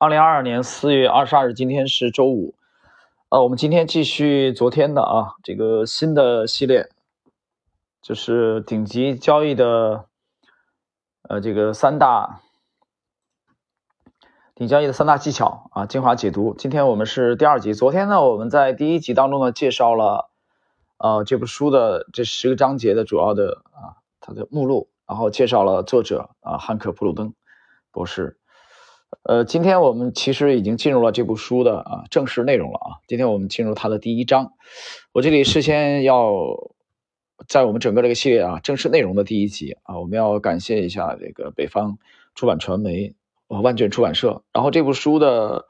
二零二二年四月二十二日，今天是周五。呃，我们今天继续昨天的啊，这个新的系列，就是顶级交易的呃这个三大顶交易的三大技巧啊，精华解读。今天我们是第二集。昨天呢，我们在第一集当中呢，介绍了呃这部书的这十个章节的主要的啊它的目录，然后介绍了作者啊汉克普鲁登博士。呃，今天我们其实已经进入了这部书的啊正式内容了啊。今天我们进入它的第一章，我这里事先要在我们整个这个系列啊正式内容的第一集啊，我们要感谢一下这个北方出版传媒呃万卷出版社。然后这部书的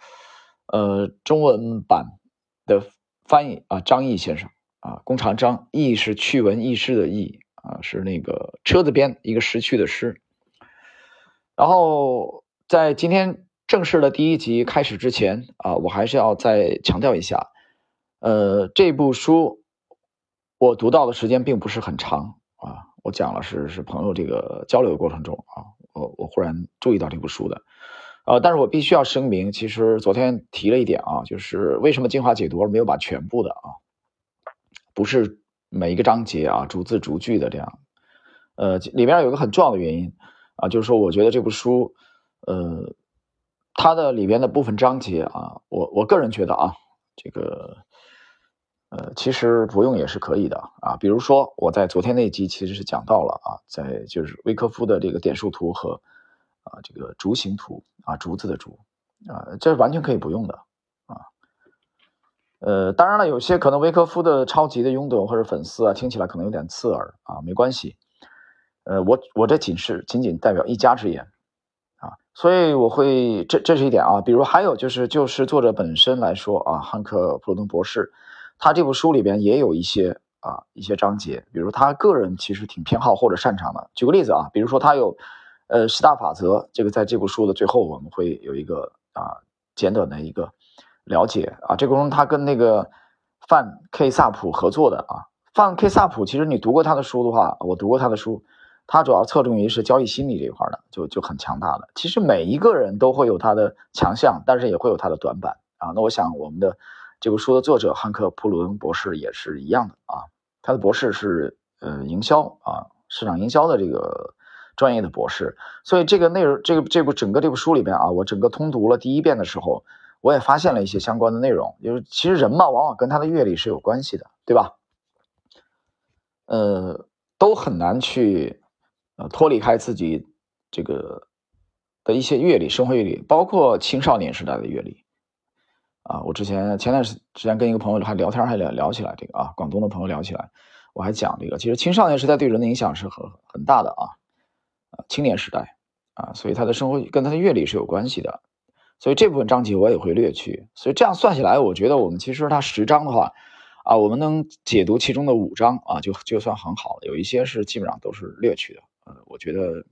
呃中文版的翻译啊张毅先生啊，弓长张毅是趣闻轶事的轶啊，是那个车子边一个识趣的诗，然后。在今天正式的第一集开始之前啊，我还是要再强调一下，呃，这部书我读到的时间并不是很长啊。我讲了是是朋友这个交流的过程中啊，我我忽然注意到这部书的，呃，但是我必须要声明，其实昨天提了一点啊，就是为什么精华解读而没有把全部的啊，不是每一个章节啊逐字逐句的这样，呃，里面有个很重要的原因啊，就是说我觉得这部书。呃，它的里边的部分章节啊，我我个人觉得啊，这个呃，其实不用也是可以的啊。比如说我在昨天那集其实是讲到了啊，在就是维科夫的这个点数图和啊这个竹形图啊竹子的竹啊，这完全可以不用的啊。呃，当然了，有些可能维科夫的超级的拥趸或者粉丝啊，听起来可能有点刺耳啊，没关系。呃，我我这仅是仅仅代表一家之言。所以我会这这是一点啊，比如还有就是就是作者本身来说啊，汉克普鲁登博士，他这部书里边也有一些啊一些章节，比如他个人其实挺偏好或者擅长的。举个例子啊，比如说他有呃十大法则，这个在这部书的最后我们会有一个啊简短的一个了解啊。这个中他跟那个范 K 萨普合作的啊，范 K 萨普其实你读过他的书的话，我读过他的书。它主要侧重于是交易心理这一块的，就就很强大的。其实每一个人都会有他的强项，但是也会有他的短板啊。那我想我们的这部书的作者汉克普伦博士也是一样的啊。他的博士是呃营销啊，市场营销的这个专业的博士。所以这个内容，这个这部整个这部书里边啊，我整个通读了第一遍的时候，我也发现了一些相关的内容。就是其实人嘛，往往跟他的阅历是有关系的，对吧？呃，都很难去。呃，脱离开自己这个的一些阅历、生活阅历，包括青少年时代的阅历啊。我之前前段时间跟一个朋友还聊天，还聊聊起来这个啊，广东的朋友聊起来，我还讲这个，其实青少年时代对人的影响是很很大的啊。啊，青年时代啊，所以他的生活跟他的阅历是有关系的。所以这部分章节我也会略去。所以这样算起来，我觉得我们其实它十章的话啊，我们能解读其中的五章啊，就就算很好了。有一些是基本上都是略去的。我觉得，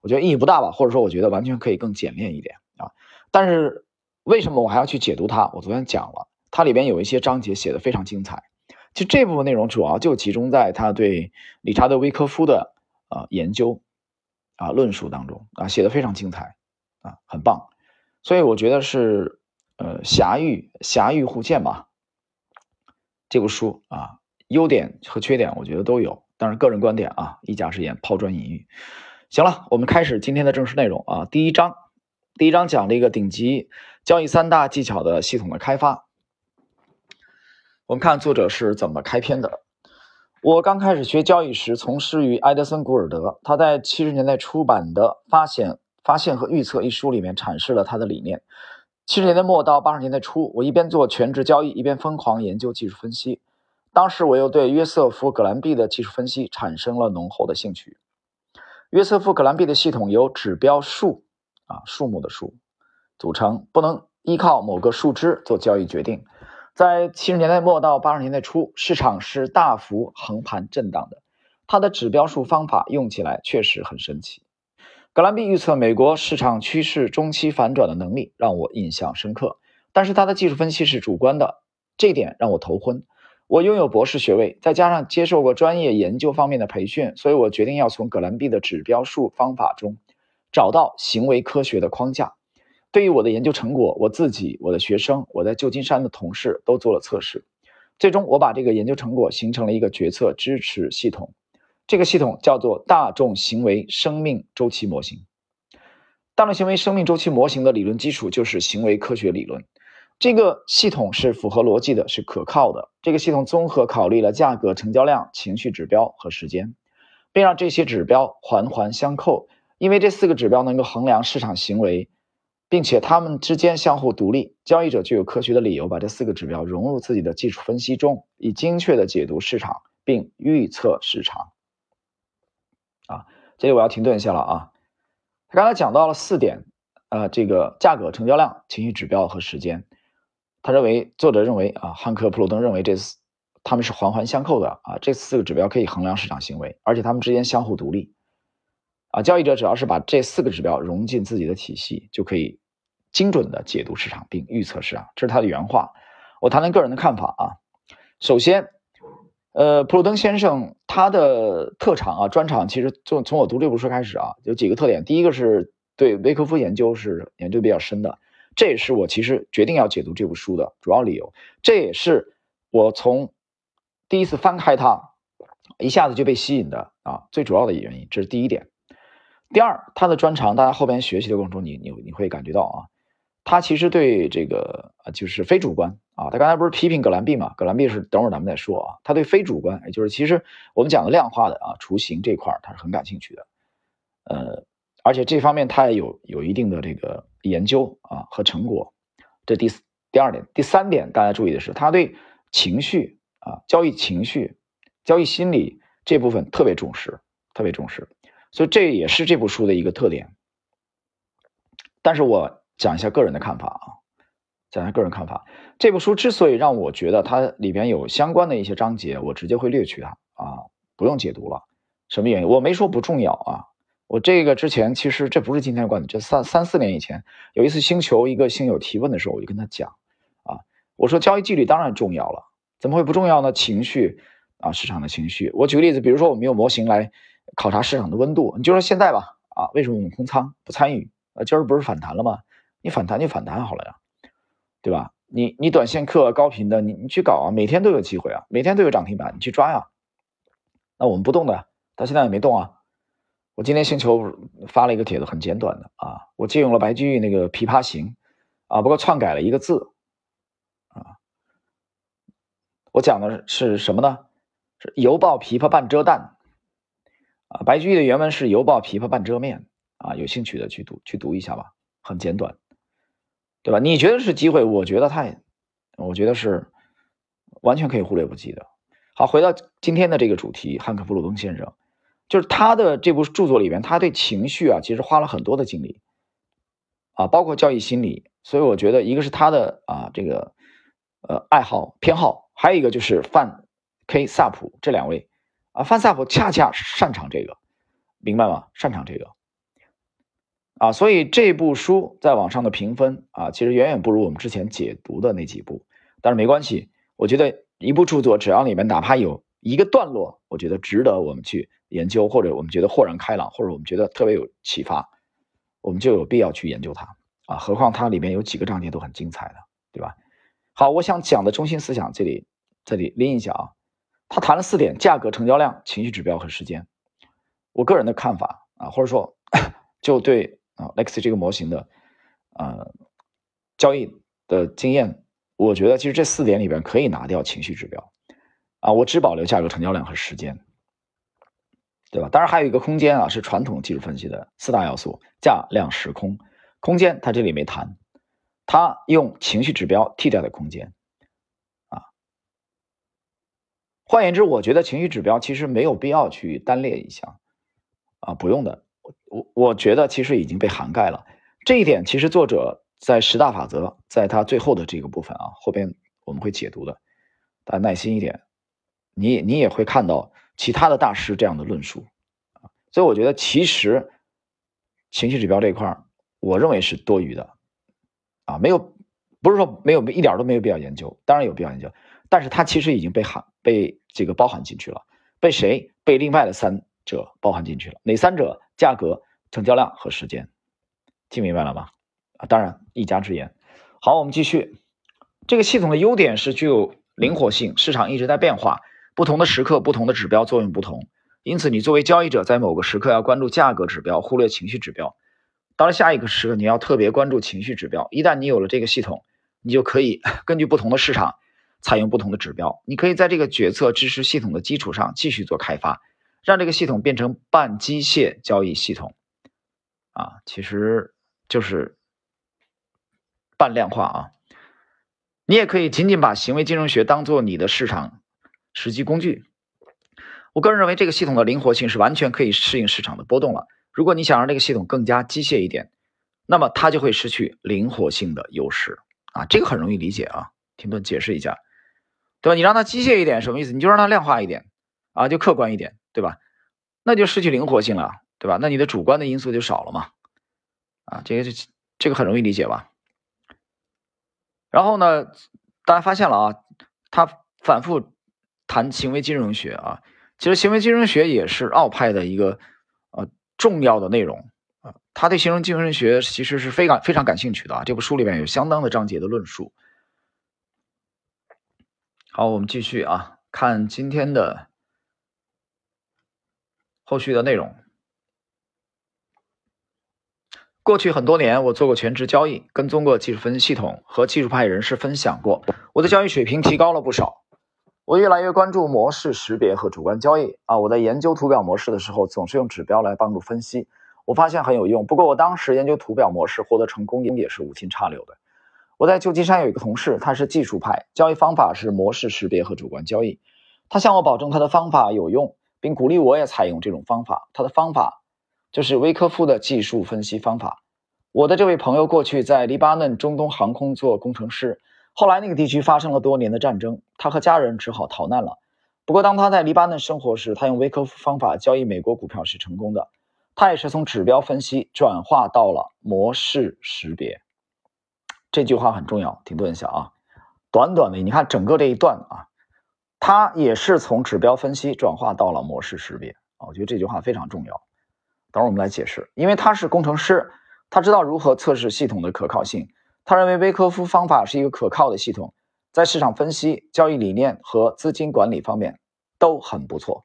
我觉得意义不大吧，或者说，我觉得完全可以更简练一点啊。但是为什么我还要去解读它？我昨天讲了，它里边有一些章节写的非常精彩。其实这部分内容主要就集中在他对理查德·威科夫的啊研究啊论述当中啊，写的非常精彩啊，很棒。所以我觉得是呃狭域狭域互鉴吧。这部书啊，优点和缺点我觉得都有。当然，个人观点啊，一家之言，抛砖引玉。行了，我们开始今天的正式内容啊。第一章，第一章讲了一个顶级交易三大技巧的系统的开发。我们看作者是怎么开篇的。我刚开始学交易时，从事于埃德森·古尔德。他在七十年代出版的《发现、发现和预测》一书里面阐释了他的理念。七十年代末到八十年代初，我一边做全职交易，一边疯狂研究技术分析。当时我又对约瑟夫·葛兰碧的技术分析产生了浓厚的兴趣。约瑟夫·葛兰碧的系统由指标数啊数目的数组成，不能依靠某个数值做交易决定。在七十年代末到八十年代初，市场是大幅横盘震荡的。他的指标数方法用起来确实很神奇。葛兰碧预测美国市场趋势中期反转的能力让我印象深刻，但是他的技术分析是主观的，这点让我头昏。我拥有博士学位，再加上接受过专业研究方面的培训，所以我决定要从葛兰碧的指标数方法中找到行为科学的框架。对于我的研究成果，我自己、我的学生、我在旧金山的同事都做了测试，最终我把这个研究成果形成了一个决策支持系统。这个系统叫做大众行为生命周期模型。大众行为生命周期模型的理论基础就是行为科学理论。这个系统是符合逻辑的，是可靠的。这个系统综合考虑了价格、成交量、情绪指标和时间，并让这些指标环环相扣。因为这四个指标能够衡量市场行为，并且它们之间相互独立，交易者就有科学的理由把这四个指标融入自己的技术分析中，以精确的解读市场并预测市场。啊，这里我要停顿一下了啊！他刚才讲到了四点，呃，这个价格、成交量、情绪指标和时间。他认为，作者认为啊，汉克·普鲁登认为这四他们是环环相扣的啊，这四个指标可以衡量市场行为，而且他们之间相互独立。啊，交易者只要是把这四个指标融进自己的体系，就可以精准的解读市场并预测市场。这是他的原话。我谈谈个人的看法啊。首先。呃，普鲁登先生他的特长啊，专长其实从从我读这部书开始啊，有几个特点。第一个是对维科夫研究是研究比较深的，这也是我其实决定要解读这部书的主要理由。这也是我从第一次翻开它，一下子就被吸引的啊，最主要的原因。这是第一点。第二，他的专长，大家后边学习的过程中，你你你会感觉到啊。他其实对这个呃，就是非主观啊。他刚才不是批评葛兰碧嘛？葛兰碧是等会儿咱们再说啊。他对非主观，也就是其实我们讲的量化的啊，雏形这块儿，他是很感兴趣的。呃，而且这方面他也有有一定的这个研究啊和成果。这第四第二点，第三点，大家注意的是，他对情绪啊、交易情绪、交易心理这部分特别重视，特别重视。所以这也是这部书的一个特点。但是我。讲一下个人的看法啊，讲一下个人看法。这部书之所以让我觉得它里边有相关的一些章节，我直接会略去它啊，不用解读了。什么原因？我没说不重要啊。我这个之前其实这不是今天的观点，这三三四年以前有一次星球一个星友提问的时候，我就跟他讲啊，我说交易纪律当然重要了，怎么会不重要呢？情绪啊，市场的情绪。我举个例子，比如说我们用模型来考察市场的温度，你就说现在吧啊，为什么我们空仓不参与？啊，今儿不是反弹了吗？你反弹就反弹好了呀，对吧？你你短线客高频的，你你去搞啊，每天都有机会啊，每天都有涨停板，你去抓呀。那我们不动的，到现在也没动啊。我今天星球发了一个帖子，很简短的啊，我借用了白居易那个《琵琶行》啊，不过篡改了一个字啊。我讲的是什么呢？是犹抱琵琶半遮蛋啊。白居易的原文是犹抱琵琶半遮面啊。有兴趣的去读去读一下吧，很简短。对吧？你觉得是机会，我觉得太，我觉得是完全可以忽略不计的。好，回到今天的这个主题，汉克·弗鲁登先生，就是他的这部著作里边，他对情绪啊，其实花了很多的精力啊，包括交易心理。所以我觉得，一个是他的啊这个呃爱好偏好，还有一个就是范 K 萨普这两位啊，范萨普恰恰擅长这个，明白吗？擅长这个。啊，所以这部书在网上的评分啊，其实远远不如我们之前解读的那几部。但是没关系，我觉得一部著作只要里面哪怕有一个段落，我觉得值得我们去研究，或者我们觉得豁然开朗，或者我们觉得特别有启发，我们就有必要去研究它啊。何况它里面有几个章节都很精彩的，对吧？好，我想讲的中心思想这里这里拎一下啊，他谈了四点：价格、成交量、情绪指标和时间。我个人的看法啊，或者说就对。啊，Lex 这个模型的，呃，交易的经验，我觉得其实这四点里边可以拿掉情绪指标，啊，我只保留价格、成交量和时间，对吧？当然还有一个空间啊，是传统技术分析的四大要素：价、量、时、空。空间它这里没谈，它用情绪指标替代的空间，啊，换言之，我觉得情绪指标其实没有必要去单列一项，啊，不用的。我我觉得其实已经被涵盖了，这一点其实作者在十大法则，在他最后的这个部分啊，后边我们会解读的，大家耐心一点，你你也会看到其他的大师这样的论述啊，所以我觉得其实情绪指标这一块我认为是多余的啊，没有不是说没有一点都没有必要研究，当然有必要研究，但是它其实已经被含被这个包含进去了，被谁被另外的三者包含进去了，哪三者？价格、成交量和时间，听明白了吗？啊，当然一家之言。好，我们继续。这个系统的优点是具有灵活性，市场一直在变化，不同的时刻不同的指标作用不同，因此你作为交易者在某个时刻要关注价格指标，忽略情绪指标。到了下一个时刻，你要特别关注情绪指标。一旦你有了这个系统，你就可以 根据不同的市场采用不同的指标。你可以在这个决策支持系统的基础上继续做开发，让这个系统变成半机械交易系统。啊，其实就是半量化啊。你也可以仅仅把行为金融学当做你的市场实际工具。我个人认为，这个系统的灵活性是完全可以适应市场的波动了。如果你想让这个系统更加机械一点，那么它就会失去灵活性的优势啊，这个很容易理解啊。停顿解释一下，对吧？你让它机械一点什么意思？你就让它量化一点啊，就客观一点，对吧？那就失去灵活性了，对吧？那你的主观的因素就少了嘛，啊，这个这这个很容易理解吧？然后呢，大家发现了啊，它反复谈行为金融学啊，其实行为金融学也是奥派的一个呃。重要的内容啊，他对行为金融学其实是非常非常感兴趣的啊。这部书里面有相当的章节的论述。好，我们继续啊，看今天的后续的内容。过去很多年，我做过全职交易，跟踪过技术分析系统，和技术派人士分享过，我的交易水平提高了不少。我越来越关注模式识别和主观交易啊！我在研究图表模式的时候，总是用指标来帮助分析，我发现很有用。不过我当时研究图表模式获得成功也是无心插柳的。我在旧金山有一个同事，他是技术派，交易方法是模式识别和主观交易。他向我保证他的方法有用，并鼓励我也采用这种方法。他的方法就是威科夫的技术分析方法。我的这位朋友过去在黎巴嫩中东航空做工程师。后来那个地区发生了多年的战争，他和家人只好逃难了。不过当他在黎巴嫩生活时，他用维科夫方法交易美国股票是成功的。他也是从指标分析转化到了模式识别。这句话很重要，停顿一下啊！短短的，你看整个这一段啊，他也是从指标分析转化到了模式识别啊。我觉得这句话非常重要。等会儿我们来解释，因为他是工程师，他知道如何测试系统的可靠性。他认为威科夫方法是一个可靠的系统，在市场分析、交易理念和资金管理方面都很不错。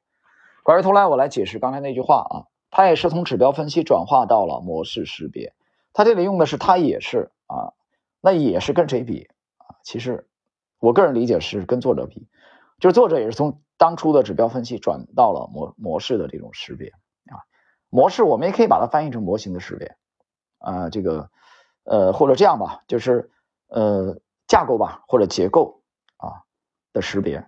拐过头来，我来解释刚才那句话啊，他也是从指标分析转化到了模式识别。他这里用的是他也是啊，那也是跟谁比啊？其实我个人理解是跟作者比，就是作者也是从当初的指标分析转到了模模式的这种识别啊。模式我们也可以把它翻译成模型的识别啊，这个。呃，或者这样吧，就是呃架构吧，或者结构啊的识别。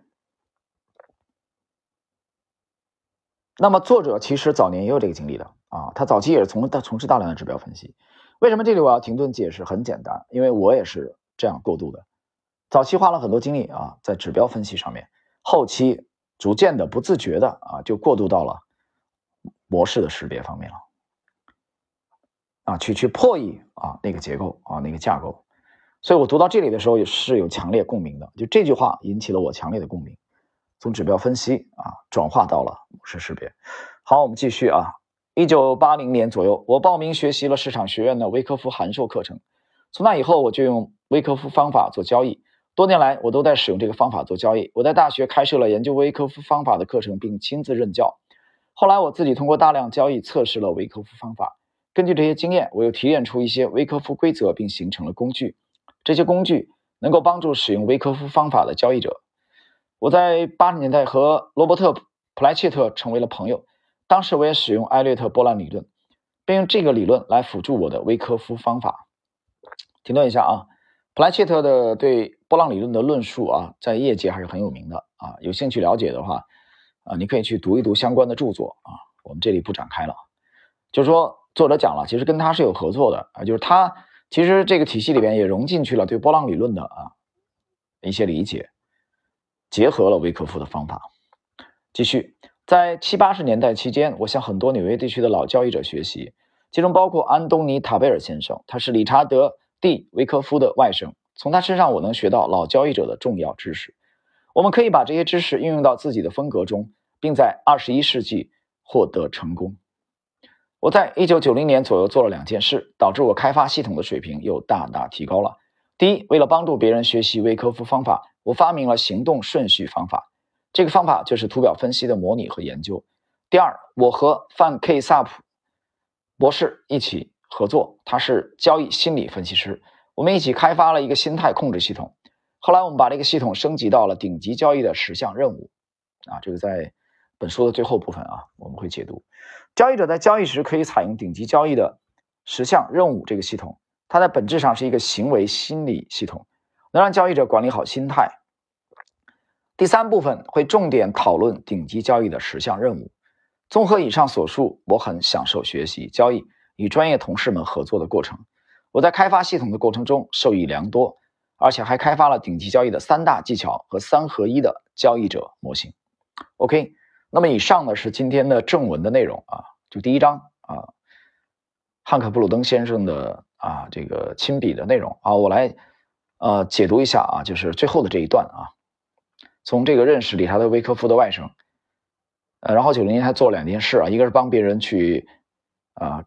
那么作者其实早年也有这个经历的啊，他早期也是从他从事大量的指标分析。为什么这里我要停顿解释？很简单，因为我也是这样过渡的。早期花了很多精力啊，在指标分析上面，后期逐渐的不自觉的啊，就过渡到了模式的识别方面了。啊，去去破译啊那个结构啊那个架构，所以我读到这里的时候也是有强烈共鸣的。就这句话引起了我强烈的共鸣，从指标分析啊转化到了模式识别。好，我们继续啊。一九八零年左右，我报名学习了市场学院的威科夫函授课程。从那以后，我就用威科夫方法做交易。多年来，我都在使用这个方法做交易。我在大学开设了研究威科夫方法的课程，并亲自任教。后来，我自己通过大量交易测试了威科夫方法。根据这些经验，我又提炼出一些维科夫规则，并形成了工具。这些工具能够帮助使用维科夫方法的交易者。我在八十年代和罗伯特·普莱切特成为了朋友。当时我也使用艾略特波浪理论，并用这个理论来辅助我的维科夫方法。停顿一下啊，普莱切特的对波浪理论的论述啊，在业界还是很有名的啊。有兴趣了解的话啊，你可以去读一读相关的著作啊。我们这里不展开了，就是说。作者讲了，其实跟他是有合作的啊，就是他其实这个体系里边也融进去了对波浪理论的啊一些理解，结合了维克夫的方法。继续，在七八十年代期间，我向很多纽约地区的老交易者学习，其中包括安东尼·塔贝尔先生，他是理查德 ·D· 维克夫的外甥，从他身上我能学到老交易者的重要知识。我们可以把这些知识运用到自己的风格中，并在二十一世纪获得成功。我在一九九零年左右做了两件事，导致我开发系统的水平又大大提高了。第一，为了帮助别人学习微科夫方法，我发明了行动顺序方法。这个方法就是图表分析的模拟和研究。第二，我和范 K 萨普博士一起合作，他是交易心理分析师，我们一起开发了一个心态控制系统。后来我们把这个系统升级到了顶级交易的十项任务。啊，这个在本书的最后部分啊，我们会解读。交易者在交易时可以采用顶级交易的十项任务这个系统，它在本质上是一个行为心理系统，能让交易者管理好心态。第三部分会重点讨论顶级交易的十项任务。综合以上所述，我很享受学习交易与专业同事们合作的过程。我在开发系统的过程中受益良多，而且还开发了顶级交易的三大技巧和三合一的交易者模型。OK。那么以上呢是今天的正文的内容啊，就第一章啊，汉克布鲁登先生的啊这个亲笔的内容啊，我来呃解读一下啊，就是最后的这一段啊，从这个认识理查德维科夫的外甥，呃，然后九零年他做了两件事啊，一个是帮别人去啊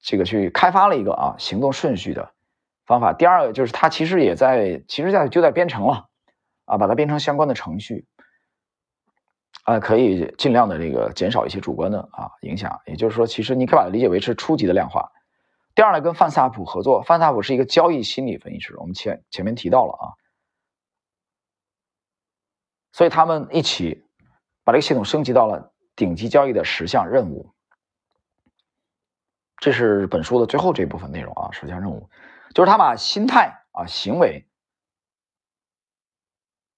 这个去开发了一个啊行动顺序的方法，第二个就是他其实也在其实在就在编程了啊，把它编成相关的程序。啊，可以尽量的这个减少一些主观的啊影响，也就是说，其实你可以把它理解为是初级的量化。第二呢，跟范萨普合作，范萨普是一个交易心理分析师，我们前前面提到了啊，所以他们一起把这个系统升级到了顶级交易的十项任务。这是本书的最后这部分内容啊，十项任务就是他把心态啊行为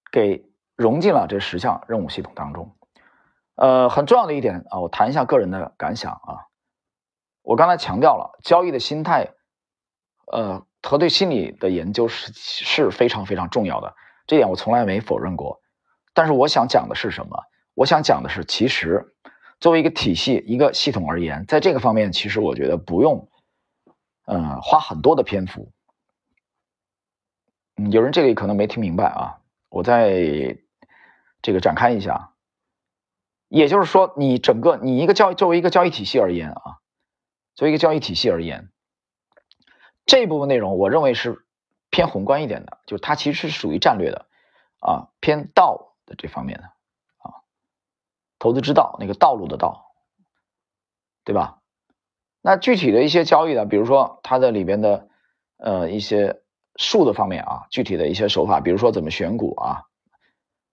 给融进了这十项任务系统当中。呃，很重要的一点啊，我谈一下个人的感想啊。我刚才强调了交易的心态，呃，和对心理的研究是是非常非常重要的，这点我从来没否认过。但是我想讲的是什么？我想讲的是，其实作为一个体系、一个系统而言，在这个方面，其实我觉得不用，嗯，花很多的篇幅。嗯，有人这里可能没听明白啊，我再这个展开一下。也就是说，你整个你一个交易作为一个交易体系而言啊，作为一个交易体系而言，这部分内容我认为是偏宏观一点的，就是它其实是属于战略的啊，偏道的这方面的啊，投资之道那个道路的道，对吧？那具体的一些交易呢，比如说它的里边的呃一些术的方面啊，具体的一些手法，比如说怎么选股啊。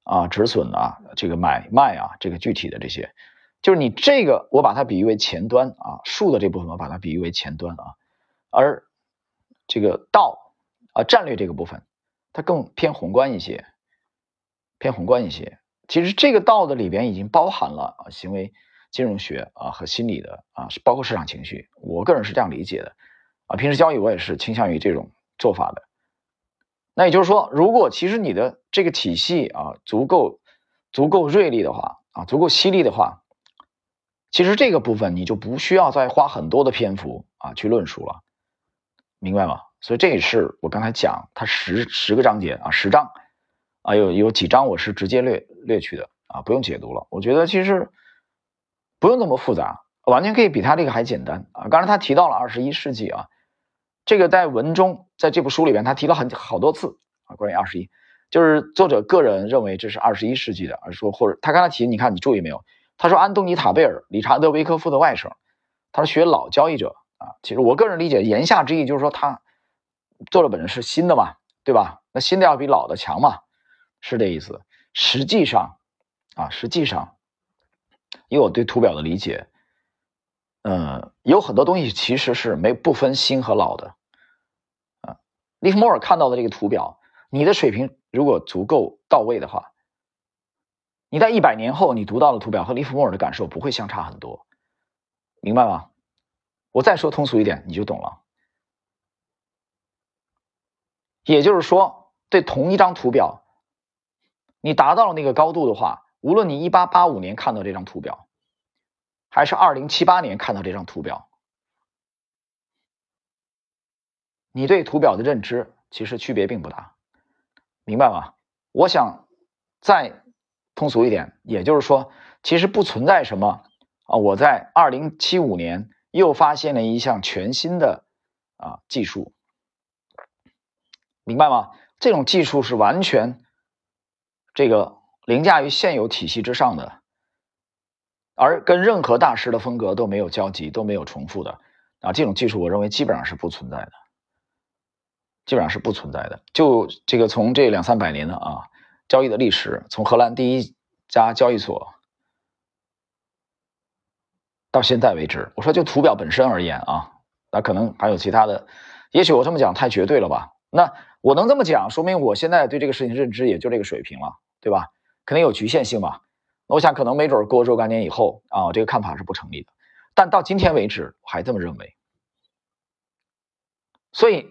啊，止损啊，这个买卖啊，这个具体的这些，就是你这个，我把它比喻为前端啊，术的这部分我把它比喻为前端啊，而这个道啊，战略这个部分，它更偏宏观一些，偏宏观一些。其实这个道的里边已经包含了，行为金融学啊和心理的啊，包括市场情绪。我个人是这样理解的啊，平时交易我也是倾向于这种做法的。那也就是说，如果其实你的这个体系啊足够足够锐利的话啊，足够犀利的话，其实这个部分你就不需要再花很多的篇幅啊去论述了，明白吗？所以这也是我刚才讲它十十个章节啊，十章啊，有有几章我是直接略略去的啊，不用解读了。我觉得其实不用那么复杂，完全可以比他这个还简单啊。刚才他提到了二十一世纪啊。这个在文中，在这部书里边，他提了很好多次啊，关于二十一，就是作者个人认为这是二十一世纪的，而说或者他刚才提，你看你注意没有？他说安东尼塔贝尔，理查德维科夫的外甥，他是学老交易者啊。其实我个人理解，言下之意就是说他做的本身是新的嘛，对吧？那新的要比老的强嘛，是这意思。实际上啊，实际上，以我对图表的理解。嗯，有很多东西其实是没不分新和老的，啊，利弗莫尔看到的这个图表，你的水平如果足够到位的话，你在一百年后你读到的图表和利弗莫尔的感受不会相差很多，明白吗？我再说通俗一点，你就懂了。也就是说，对同一张图表，你达到了那个高度的话，无论你一八八五年看到这张图表。还是二零七八年看到这张图表，你对图表的认知其实区别并不大，明白吗？我想再通俗一点，也就是说，其实不存在什么啊，我在二零七五年又发现了一项全新的啊技术，明白吗？这种技术是完全这个凌驾于现有体系之上的，而跟任何大师的风格都没有交集，都没有重复的啊。这种技术，我认为基本上是不存在的，基本上是不存在的。就这个从这两三百年的啊交易的历史，从荷兰第一家交易所。到现在为止，我说就图表本身而言啊，那可能还有其他的，也许我这么讲太绝对了吧？那我能这么讲，说明我现在对这个事情认知也就这个水平了，对吧？肯定有局限性嘛。我想可能没准过若干年以后啊，这个看法是不成立的。但到今天为止，我还这么认为。所以，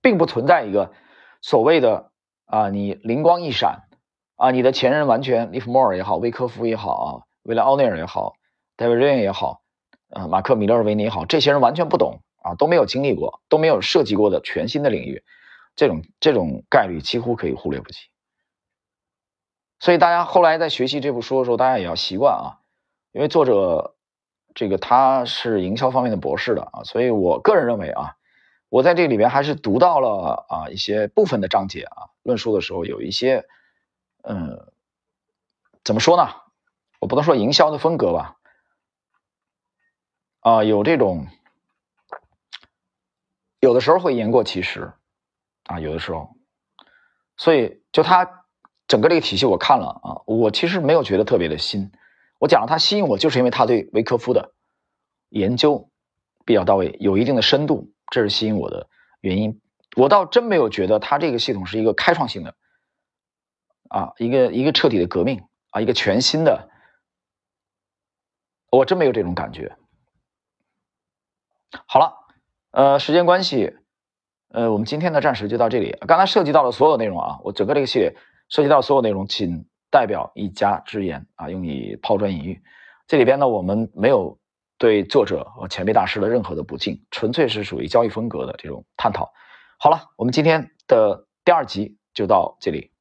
并不存在一个所谓的啊，你灵光一闪啊，你的前任完全利弗莫尔也好，威科夫也好啊，威廉奥内尔也好，戴维瑞恩也好。呃，马克·米勒维尼也好，这些人完全不懂啊，都没有经历过，都没有涉及过的全新的领域，这种这种概率几乎可以忽略不计。所以大家后来在学习这部书的时候，大家也要习惯啊，因为作者这个他是营销方面的博士的啊，所以我个人认为啊，我在这里边还是读到了啊一些部分的章节啊，论述的时候有一些，嗯，怎么说呢？我不能说营销的风格吧。啊，有这种，有的时候会言过其实，啊，有的时候，所以就他整个这个体系我看了啊，我其实没有觉得特别的新。我讲了他吸引我，就是因为他对维科夫的研究比较到位，有一定的深度，这是吸引我的原因。我倒真没有觉得他这个系统是一个开创性的，啊，一个一个彻底的革命啊，一个全新的，我真没有这种感觉。好了，呃，时间关系，呃，我们今天的暂时就到这里。刚才涉及到的所有内容啊，我整个这个系列涉及到所有内容，请代表一家之言啊，用以抛砖引玉。这里边呢，我们没有对作者和前辈大师的任何的不敬，纯粹是属于交易风格的这种探讨。好了，我们今天的第二集就到这里。